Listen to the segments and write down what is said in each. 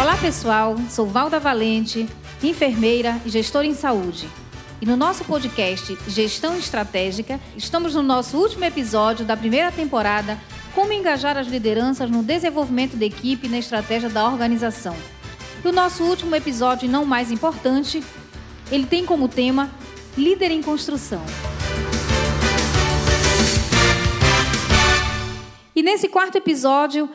Olá pessoal, sou Valda Valente, enfermeira e gestora em saúde. E no nosso podcast Gestão Estratégica, estamos no nosso último episódio da primeira temporada Como engajar as lideranças no desenvolvimento da equipe e na estratégia da organização. E o nosso último episódio, não mais importante, ele tem como tema Líder em Construção. E nesse quarto episódio,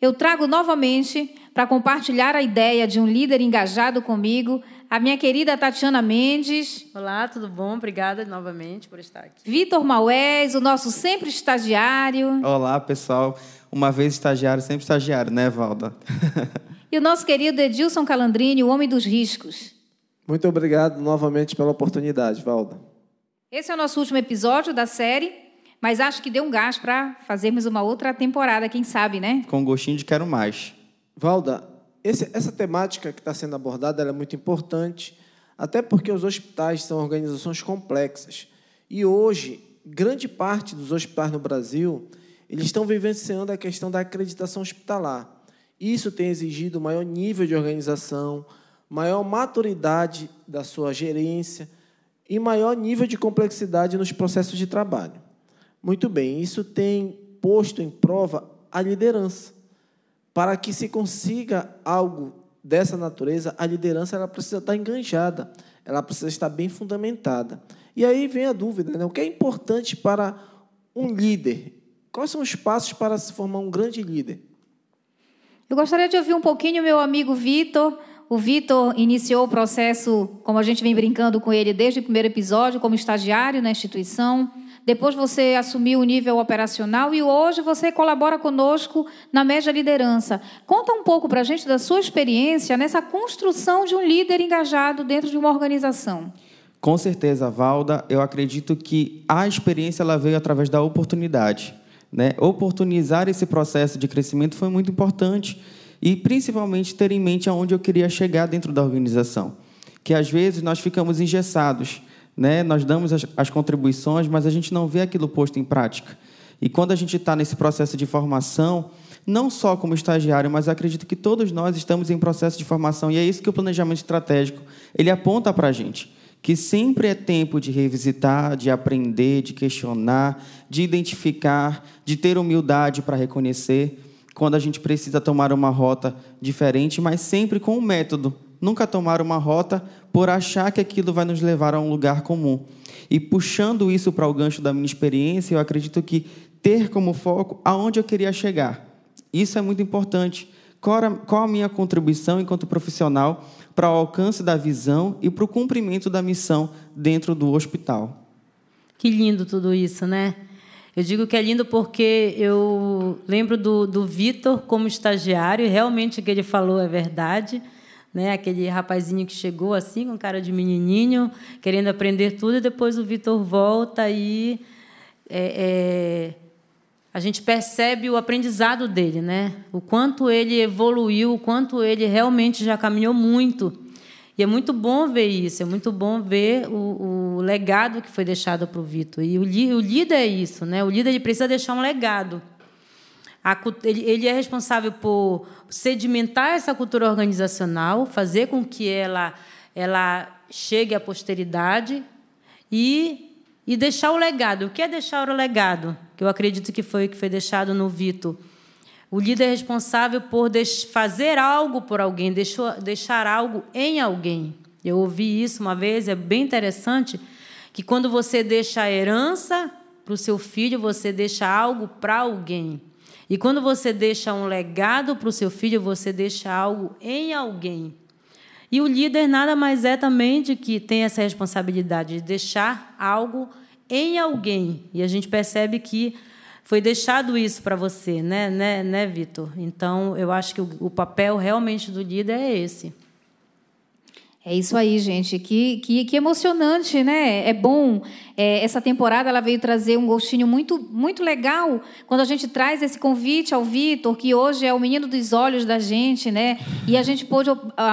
eu trago novamente para compartilhar a ideia de um líder engajado comigo, a minha querida Tatiana Mendes. Olá, tudo bom? Obrigada novamente por estar aqui. Vitor Maués, o nosso sempre estagiário. Olá, pessoal. Uma vez estagiário, sempre estagiário, né, Valda? e o nosso querido Edilson Calandrini, o homem dos riscos. Muito obrigado novamente pela oportunidade, Valda. Esse é o nosso último episódio da série, mas acho que deu um gás para fazermos uma outra temporada, quem sabe, né? Com gostinho de quero mais. Valda, esse, essa temática que está sendo abordada é muito importante, até porque os hospitais são organizações complexas. E hoje, grande parte dos hospitais no Brasil, eles estão vivenciando a questão da acreditação hospitalar. Isso tem exigido maior nível de organização, maior maturidade da sua gerência e maior nível de complexidade nos processos de trabalho. Muito bem, isso tem posto em prova a liderança. Para que se consiga algo dessa natureza, a liderança ela precisa estar enganjada, ela precisa estar bem fundamentada. E aí vem a dúvida, né? o que é importante para um líder? Quais são os passos para se formar um grande líder? Eu gostaria de ouvir um pouquinho meu amigo Vitor. O Vitor iniciou o processo, como a gente vem brincando com ele desde o primeiro episódio, como estagiário na instituição depois você assumiu o nível operacional e hoje você colabora conosco na média liderança. Conta um pouco para a gente da sua experiência nessa construção de um líder engajado dentro de uma organização. Com certeza, Valda, eu acredito que a experiência ela veio através da oportunidade. Né? Oportunizar esse processo de crescimento foi muito importante e principalmente ter em mente aonde eu queria chegar dentro da organização. Que às vezes nós ficamos engessados né? Nós damos as, as contribuições, mas a gente não vê aquilo posto em prática. E quando a gente está nesse processo de formação, não só como estagiário, mas acredito que todos nós estamos em processo de formação e é isso que o planejamento estratégico ele aponta para a gente, que sempre é tempo de revisitar, de aprender, de questionar, de identificar, de ter humildade para reconhecer quando a gente precisa tomar uma rota diferente, mas sempre com um método nunca tomar uma rota por achar que aquilo vai nos levar a um lugar comum. E puxando isso para o gancho da minha experiência, eu acredito que ter como foco aonde eu queria chegar. Isso é muito importante. Qual a minha contribuição enquanto profissional para o alcance da visão e para o cumprimento da missão dentro do hospital? Que lindo tudo isso, né? Eu digo que é lindo porque eu lembro do, do Vitor como estagiário, e realmente o que ele falou é verdade né? Aquele rapazinho que chegou assim, com cara de menininho, querendo aprender tudo, e depois o Vitor volta e é, é, a gente percebe o aprendizado dele, né? O quanto ele evoluiu, o quanto ele realmente já caminhou muito. E é muito bom ver isso, é muito bom ver o, o legado que foi deixado para o Vitor. E o, o líder é isso, né? O líder ele precisa deixar um legado. A, ele, ele é responsável por sedimentar essa cultura organizacional, fazer com que ela, ela chegue à posteridade e, e deixar o legado. O que é deixar o legado? Que eu acredito que foi que foi deixado no Vitor. O líder é responsável por fazer algo por alguém, deixou, deixar algo em alguém. Eu ouvi isso uma vez, é bem interessante, que quando você deixa a herança para o seu filho, você deixa algo para alguém. E quando você deixa um legado para o seu filho, você deixa algo em alguém. E o líder nada mais é também de que tem essa responsabilidade de deixar algo em alguém. E a gente percebe que foi deixado isso para você, né, né, né Vitor? Então, eu acho que o, o papel realmente do líder é esse. É isso aí, gente. Que, que, que emocionante, né? É bom. É, essa temporada ela veio trazer um gostinho muito, muito legal quando a gente traz esse convite ao Vitor, que hoje é o menino dos olhos da gente, né? E a gente pôde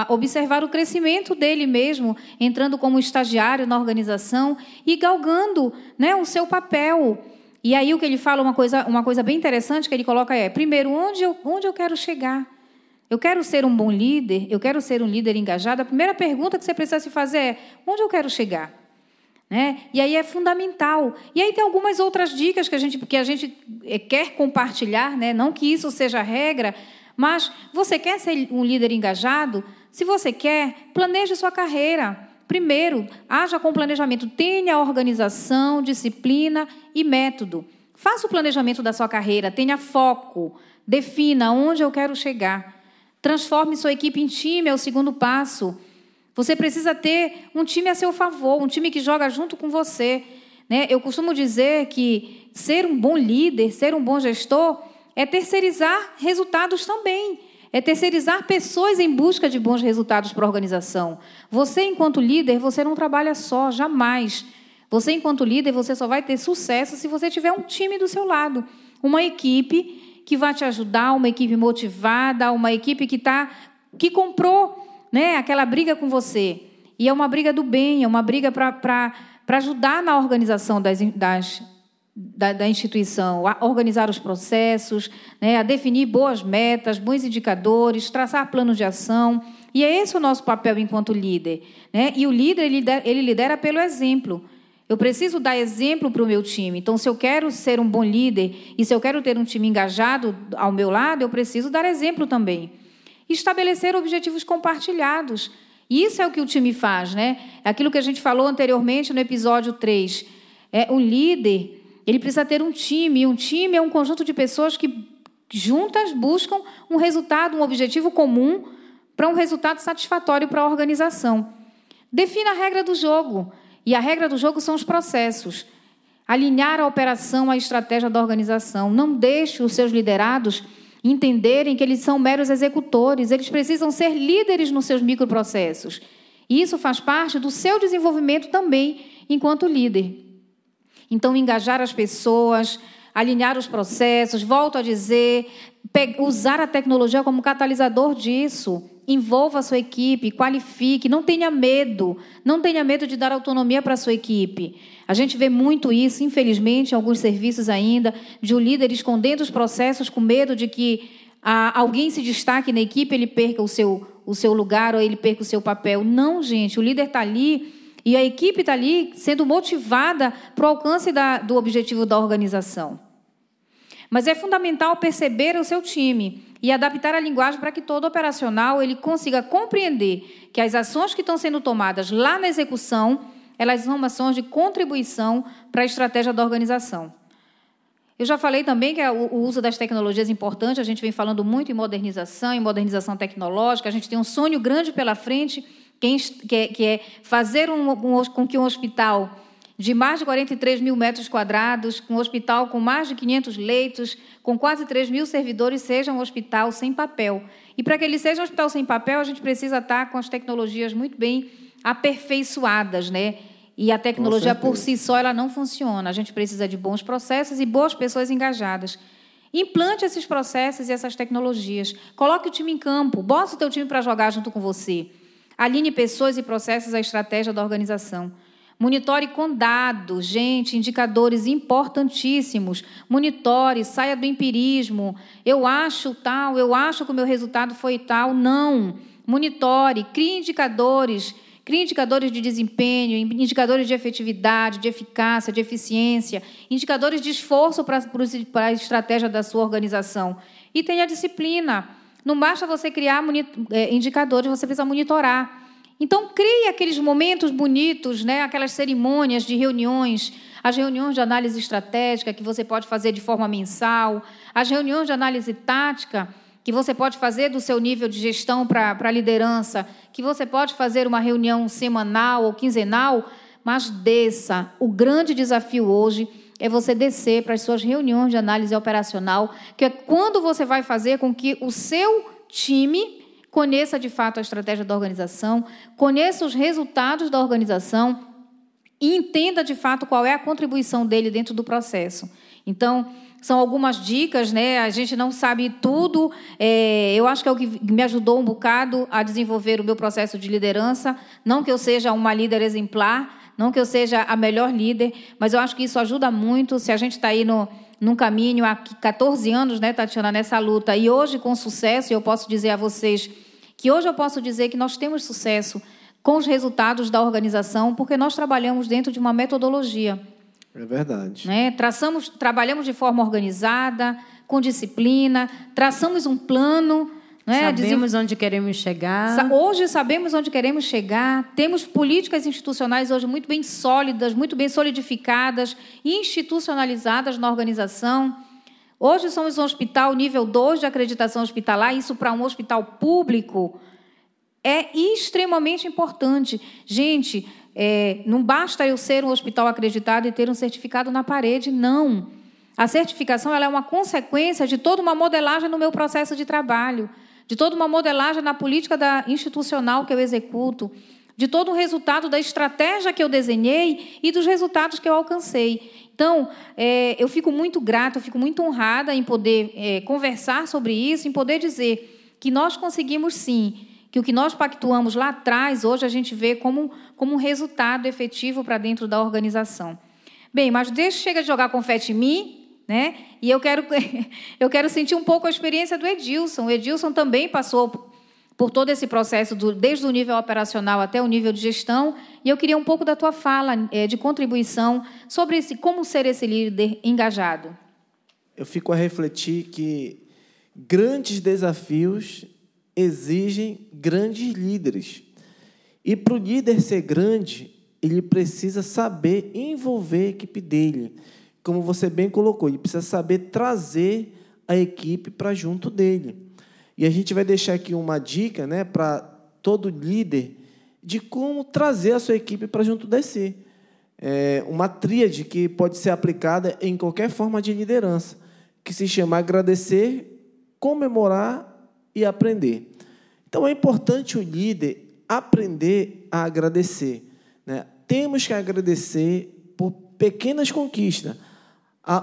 observar o crescimento dele mesmo, entrando como estagiário na organização e galgando né, o seu papel. E aí o que ele fala, uma coisa, uma coisa bem interessante que ele coloca é: primeiro, onde eu, onde eu quero chegar? Eu quero ser um bom líder, eu quero ser um líder engajado, a primeira pergunta que você precisa se fazer é: onde eu quero chegar? Né? E aí é fundamental. E aí tem algumas outras dicas que a gente, que a gente eh, quer compartilhar, né? não que isso seja regra, mas você quer ser um líder engajado? Se você quer, planeje sua carreira. Primeiro, haja com planejamento, tenha organização, disciplina e método. Faça o planejamento da sua carreira, tenha foco, defina onde eu quero chegar. Transforme sua equipe em time, é o segundo passo. Você precisa ter um time a seu favor, um time que joga junto com você. Né? Eu costumo dizer que ser um bom líder, ser um bom gestor, é terceirizar resultados também. É terceirizar pessoas em busca de bons resultados para a organização. Você, enquanto líder, você não trabalha só, jamais. Você, enquanto líder, você só vai ter sucesso se você tiver um time do seu lado, uma equipe que vai te ajudar, uma equipe motivada, uma equipe que tá, que comprou né, aquela briga com você. E é uma briga do bem, é uma briga para ajudar na organização das, das da, da, instituição, a organizar os processos, né, a definir boas metas, bons indicadores, traçar planos de ação. E é esse o nosso papel enquanto líder. Né? E o líder ele lidera, ele lidera pelo exemplo. Eu preciso dar exemplo para o meu time. Então, se eu quero ser um bom líder e se eu quero ter um time engajado ao meu lado, eu preciso dar exemplo também estabelecer objetivos compartilhados. Isso é o que o time faz, né? É aquilo que a gente falou anteriormente no episódio 3. É, o líder, ele precisa ter um time, e um time é um conjunto de pessoas que juntas buscam um resultado, um objetivo comum para um resultado satisfatório para a organização. Defina a regra do jogo. E a regra do jogo são os processos. Alinhar a operação à estratégia da organização. Não deixe os seus liderados entenderem que eles são meros executores, eles precisam ser líderes nos seus microprocessos. E isso faz parte do seu desenvolvimento também enquanto líder. Então, engajar as pessoas, alinhar os processos, volto a dizer, usar a tecnologia como catalisador disso. Envolva a sua equipe, qualifique, não tenha medo, não tenha medo de dar autonomia para a sua equipe. A gente vê muito isso, infelizmente, em alguns serviços ainda, de o líder escondendo os processos com medo de que alguém se destaque na equipe, ele perca o seu, o seu lugar ou ele perca o seu papel. Não, gente, o líder está ali e a equipe está ali sendo motivada para o alcance da, do objetivo da organização. Mas é fundamental perceber o seu time e adaptar a linguagem para que todo operacional ele consiga compreender que as ações que estão sendo tomadas lá na execução, elas são ações de contribuição para a estratégia da organização. Eu já falei também que o uso das tecnologias é importante, a gente vem falando muito em modernização, em modernização tecnológica, a gente tem um sonho grande pela frente, que é, fazer um, um, com que um hospital de mais de 43 mil metros quadrados, com um hospital com mais de 500 leitos, com quase 3 mil servidores, seja um hospital sem papel. E para que ele seja um hospital sem papel, a gente precisa estar com as tecnologias muito bem aperfeiçoadas, né? E a tecnologia por si só ela não funciona. A gente precisa de bons processos e boas pessoas engajadas. Implante esses processos e essas tecnologias. Coloque o time em campo. Bota o teu time para jogar junto com você. Alinhe pessoas e processos à estratégia da organização. Monitore com dados, gente, indicadores importantíssimos. Monitore, saia do empirismo. Eu acho tal, eu acho que o meu resultado foi tal. Não. Monitore, crie indicadores. Crie indicadores de desempenho, indicadores de efetividade, de eficácia, de eficiência, indicadores de esforço para, para a estratégia da sua organização. E tenha disciplina. Não basta você criar eh, indicadores, você precisa monitorar. Então, crie aqueles momentos bonitos, né? aquelas cerimônias de reuniões, as reuniões de análise estratégica que você pode fazer de forma mensal, as reuniões de análise tática que você pode fazer do seu nível de gestão para a liderança, que você pode fazer uma reunião semanal ou quinzenal, mas desça. O grande desafio hoje é você descer para as suas reuniões de análise operacional, que é quando você vai fazer com que o seu time conheça de fato a estratégia da organização, conheça os resultados da organização e entenda de fato qual é a contribuição dele dentro do processo. Então, são algumas dicas, né? A gente não sabe tudo. É, eu acho que é o que me ajudou um bocado a desenvolver o meu processo de liderança. Não que eu seja uma líder exemplar, não que eu seja a melhor líder, mas eu acho que isso ajuda muito. Se a gente está aí no, num caminho há 14 anos, né, Tatiana, nessa luta, e hoje com sucesso, eu posso dizer a vocês que hoje eu posso dizer que nós temos sucesso com os resultados da organização, porque nós trabalhamos dentro de uma metodologia. É verdade. Né? Traçamos, trabalhamos de forma organizada, com disciplina, traçamos um plano. Né? Sabemos onde queremos chegar. Hoje sabemos onde queremos chegar. Temos políticas institucionais hoje muito bem sólidas, muito bem solidificadas, institucionalizadas na organização. Hoje somos um hospital nível 2 de acreditação hospitalar, isso para um hospital público é extremamente importante. Gente, é, não basta eu ser um hospital acreditado e ter um certificado na parede, não. A certificação é uma consequência de toda uma modelagem no meu processo de trabalho, de toda uma modelagem na política da institucional que eu executo, de todo o resultado da estratégia que eu desenhei e dos resultados que eu alcancei. Então, é, eu fico muito grata, eu fico muito honrada em poder é, conversar sobre isso, em poder dizer que nós conseguimos sim que o que nós pactuamos lá atrás, hoje a gente vê como, como um resultado efetivo para dentro da organização. Bem, mas deixa chega de jogar confete em mim, né? E eu quero, eu quero sentir um pouco a experiência do Edilson. O Edilson também passou por todo esse processo, do, desde o nível operacional até o nível de gestão, e eu queria um pouco da tua fala é, de contribuição sobre esse, como ser esse líder engajado. Eu fico a refletir que grandes desafios exigem grandes líderes. E para o líder ser grande, ele precisa saber envolver a equipe dele. Como você bem colocou, ele precisa saber trazer a equipe para junto dele. E a gente vai deixar aqui uma dica né, para todo líder de como trazer a sua equipe para junto de si. É uma tríade que pode ser aplicada em qualquer forma de liderança, que se chama agradecer, comemorar e aprender. Então é importante o líder aprender a agradecer. Né? Temos que agradecer por pequenas conquistas.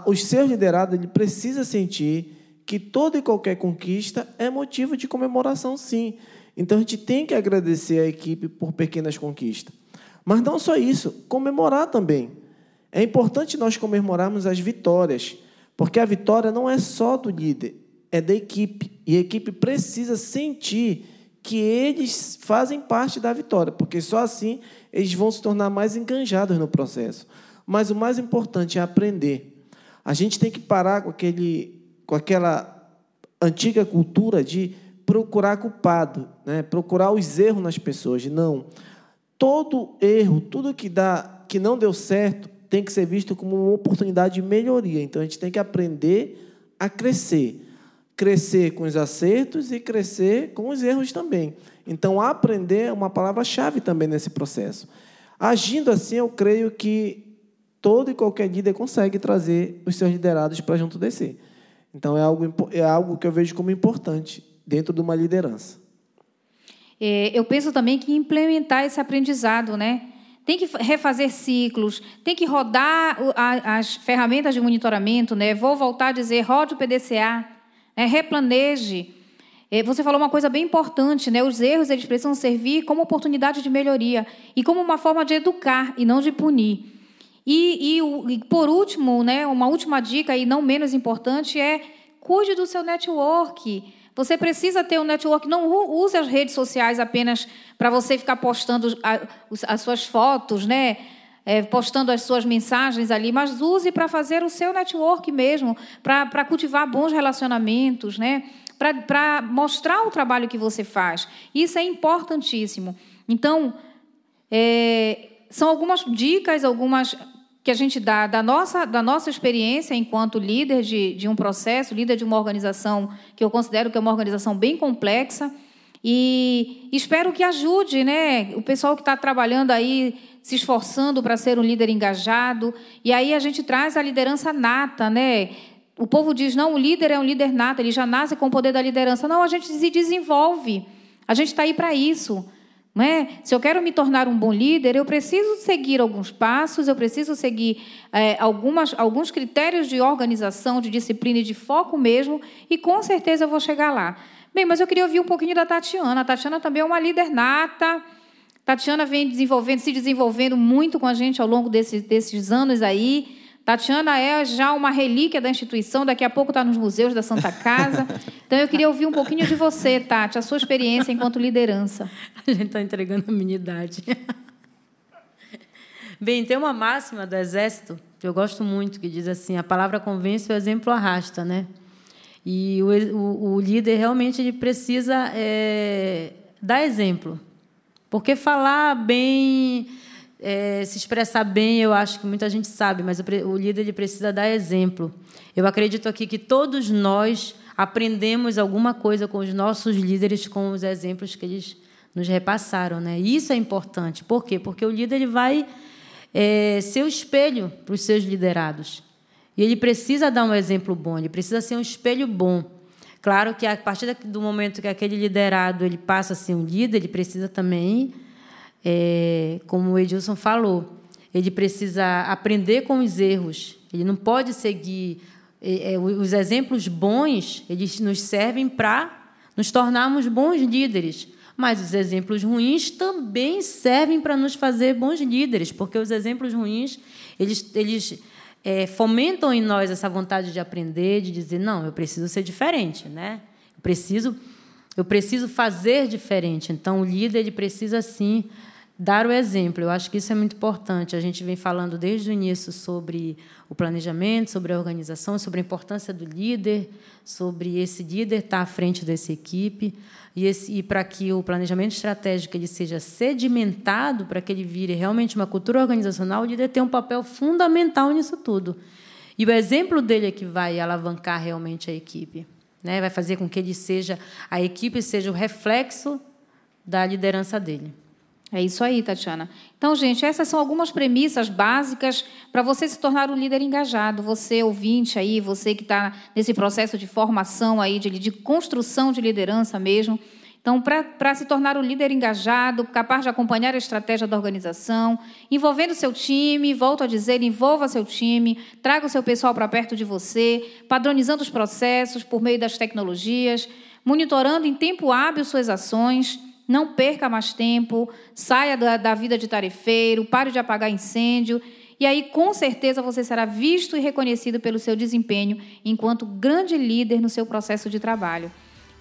O seu liderado ele precisa sentir que toda e qualquer conquista é motivo de comemoração, sim. Então a gente tem que agradecer a equipe por pequenas conquistas. Mas não só isso, comemorar também. É importante nós comemorarmos as vitórias, porque a vitória não é só do líder, é da equipe. E a equipe precisa sentir que eles fazem parte da vitória, porque só assim eles vão se tornar mais enganjados no processo. Mas o mais importante é aprender. A gente tem que parar com, aquele, com aquela antiga cultura de procurar culpado, né? procurar os erros nas pessoas. Não. Todo erro, tudo que, dá, que não deu certo, tem que ser visto como uma oportunidade de melhoria. Então a gente tem que aprender a crescer crescer com os acertos e crescer com os erros também. Então, aprender é uma palavra-chave também nesse processo. Agindo assim, eu creio que todo e qualquer líder consegue trazer os seus liderados para junto de si. Então, é algo, é algo que eu vejo como importante dentro de uma liderança. É, eu penso também que implementar esse aprendizado, né? Tem que refazer ciclos, tem que rodar as ferramentas de monitoramento, né? Vou voltar a dizer, rode o PDCA, é, replaneje. É, você falou uma coisa bem importante, né? Os erros eles precisam servir como oportunidade de melhoria e como uma forma de educar e não de punir. E, e, e por último, né, uma última dica e não menos importante é cuide do seu network. Você precisa ter um network, não use as redes sociais apenas para você ficar postando as suas fotos, né? é, postando as suas mensagens ali, mas use para fazer o seu network mesmo, para cultivar bons relacionamentos, né? para mostrar o trabalho que você faz. Isso é importantíssimo. Então, é, são algumas dicas, algumas que a gente dá da nossa, da nossa experiência enquanto líder de, de um processo, líder de uma organização que eu considero que é uma organização bem complexa. E espero que ajude né, o pessoal que está trabalhando aí se esforçando para ser um líder engajado. E aí a gente traz a liderança nata, né? O povo diz: não, o líder é um líder nato, ele já nasce com o poder da liderança. Não, a gente se desenvolve. A gente está aí para isso. É? Se eu quero me tornar um bom líder, eu preciso seguir alguns passos, eu preciso seguir é, algumas, alguns critérios de organização, de disciplina e de foco mesmo, e com certeza eu vou chegar lá. Bem, mas eu queria ouvir um pouquinho da Tatiana. A Tatiana também é uma líder nata. Tatiana vem desenvolvendo, se desenvolvendo muito com a gente ao longo desses, desses anos aí, Tatiana é já uma relíquia da instituição, daqui a pouco está nos museus da Santa Casa. Então eu queria ouvir um pouquinho de você, Tati, a sua experiência enquanto liderança. A gente está entregando a minha idade. Bem, tem uma máxima do Exército que eu gosto muito, que diz assim: a palavra convence, o exemplo arrasta, né? E o, o, o líder realmente ele precisa é, dar exemplo. Porque falar bem, é, se expressar bem, eu acho que muita gente sabe, mas o, líder ele precisa dar exemplo. Eu acredito aqui que todos nós aprendemos alguma coisa com os nossos líderes, com os exemplos que eles nos repassaram. Né? E isso é importante. Por quê? Porque o líder ele vai é, ser o espelho para os seus liderados. E ele precisa dar um exemplo bom, ele precisa ser um espelho bom. Claro que a partir do momento que aquele liderado ele passa a ser um líder, ele precisa também, é, como o Edilson falou, ele precisa aprender com os erros. Ele não pode seguir é, é os exemplos bons. Eles nos servem para nos tornarmos bons líderes. Mas os exemplos ruins também servem para nos fazer bons líderes, porque os exemplos ruins eles, eles é, fomentam em nós essa vontade de aprender, de dizer não, eu preciso ser diferente, né? Eu preciso, eu preciso fazer diferente. Então o líder ele precisa sim dar o exemplo. Eu acho que isso é muito importante. A gente vem falando desde o início sobre o planejamento, sobre a organização, sobre a importância do líder, sobre esse líder estar à frente dessa equipe. E, e para que o planejamento estratégico ele seja sedimentado, para que ele vire realmente uma cultura organizacional, o líder tem um papel fundamental nisso tudo. E o exemplo dele é que vai alavancar realmente a equipe. Né? Vai fazer com que ele seja, a equipe seja o reflexo da liderança dele. É isso aí, Tatiana. Então, gente, essas são algumas premissas básicas para você se tornar um líder engajado. Você, ouvinte aí, você que está nesse processo de formação aí, de, de construção de liderança mesmo. Então, para se tornar um líder engajado, capaz de acompanhar a estratégia da organização, envolvendo seu time, volto a dizer, envolva seu time, traga o seu pessoal para perto de você, padronizando os processos por meio das tecnologias, monitorando em tempo hábil suas ações não perca mais tempo, saia da, da vida de tarefeiro, pare de apagar incêndio. E aí, com certeza, você será visto e reconhecido pelo seu desempenho enquanto grande líder no seu processo de trabalho.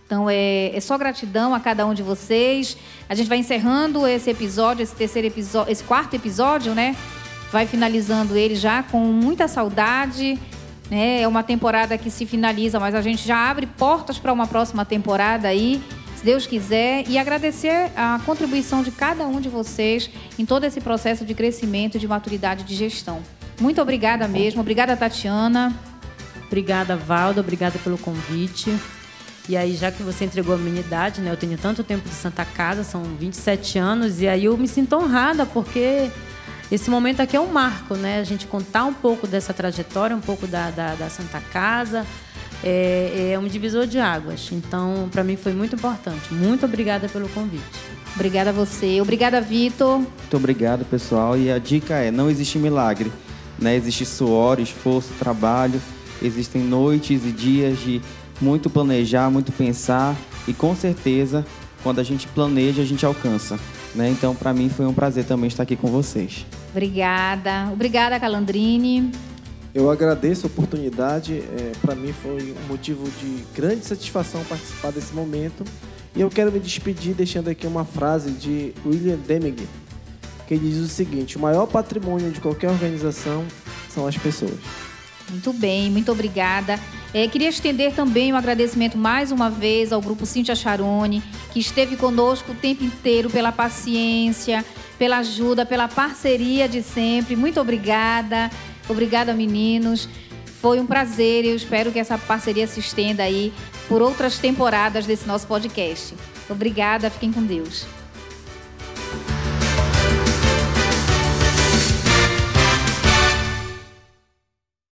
Então, é, é só gratidão a cada um de vocês. A gente vai encerrando esse episódio, esse terceiro episódio, esse quarto episódio, né? Vai finalizando ele já com muita saudade. Né? É uma temporada que se finaliza, mas a gente já abre portas para uma próxima temporada aí. Deus quiser, e agradecer a contribuição de cada um de vocês em todo esse processo de crescimento e de maturidade de gestão. Muito obrigada mesmo. Obrigada, Tatiana. Obrigada, Valda. Obrigada pelo convite. E aí, já que você entregou a minha idade, né? Eu tenho tanto tempo de Santa Casa, são 27 anos, e aí eu me sinto honrada, porque esse momento aqui é um marco, né? A gente contar um pouco dessa trajetória, um pouco da, da, da Santa Casa, é, é um divisor de águas. Então, para mim foi muito importante. Muito obrigada pelo convite. Obrigada a você. Obrigada, Vitor. Muito obrigado, pessoal. E a dica é: não existe milagre. Né? Existe suor, esforço, trabalho. Existem noites e dias de muito planejar, muito pensar. E com certeza, quando a gente planeja, a gente alcança. Né? Então, para mim, foi um prazer também estar aqui com vocês. Obrigada. Obrigada, Calandrini. Eu agradeço a oportunidade. É, Para mim foi um motivo de grande satisfação participar desse momento. E eu quero me despedir deixando aqui uma frase de William Deming, que diz o seguinte: o maior patrimônio de qualquer organização são as pessoas. Muito bem, muito obrigada. É, queria estender também um agradecimento mais uma vez ao grupo Cintia Charone, que esteve conosco o tempo inteiro pela paciência, pela ajuda, pela parceria de sempre. Muito obrigada. Obrigada, meninos. Foi um prazer e eu espero que essa parceria se estenda aí por outras temporadas desse nosso podcast. Obrigada, fiquem com Deus.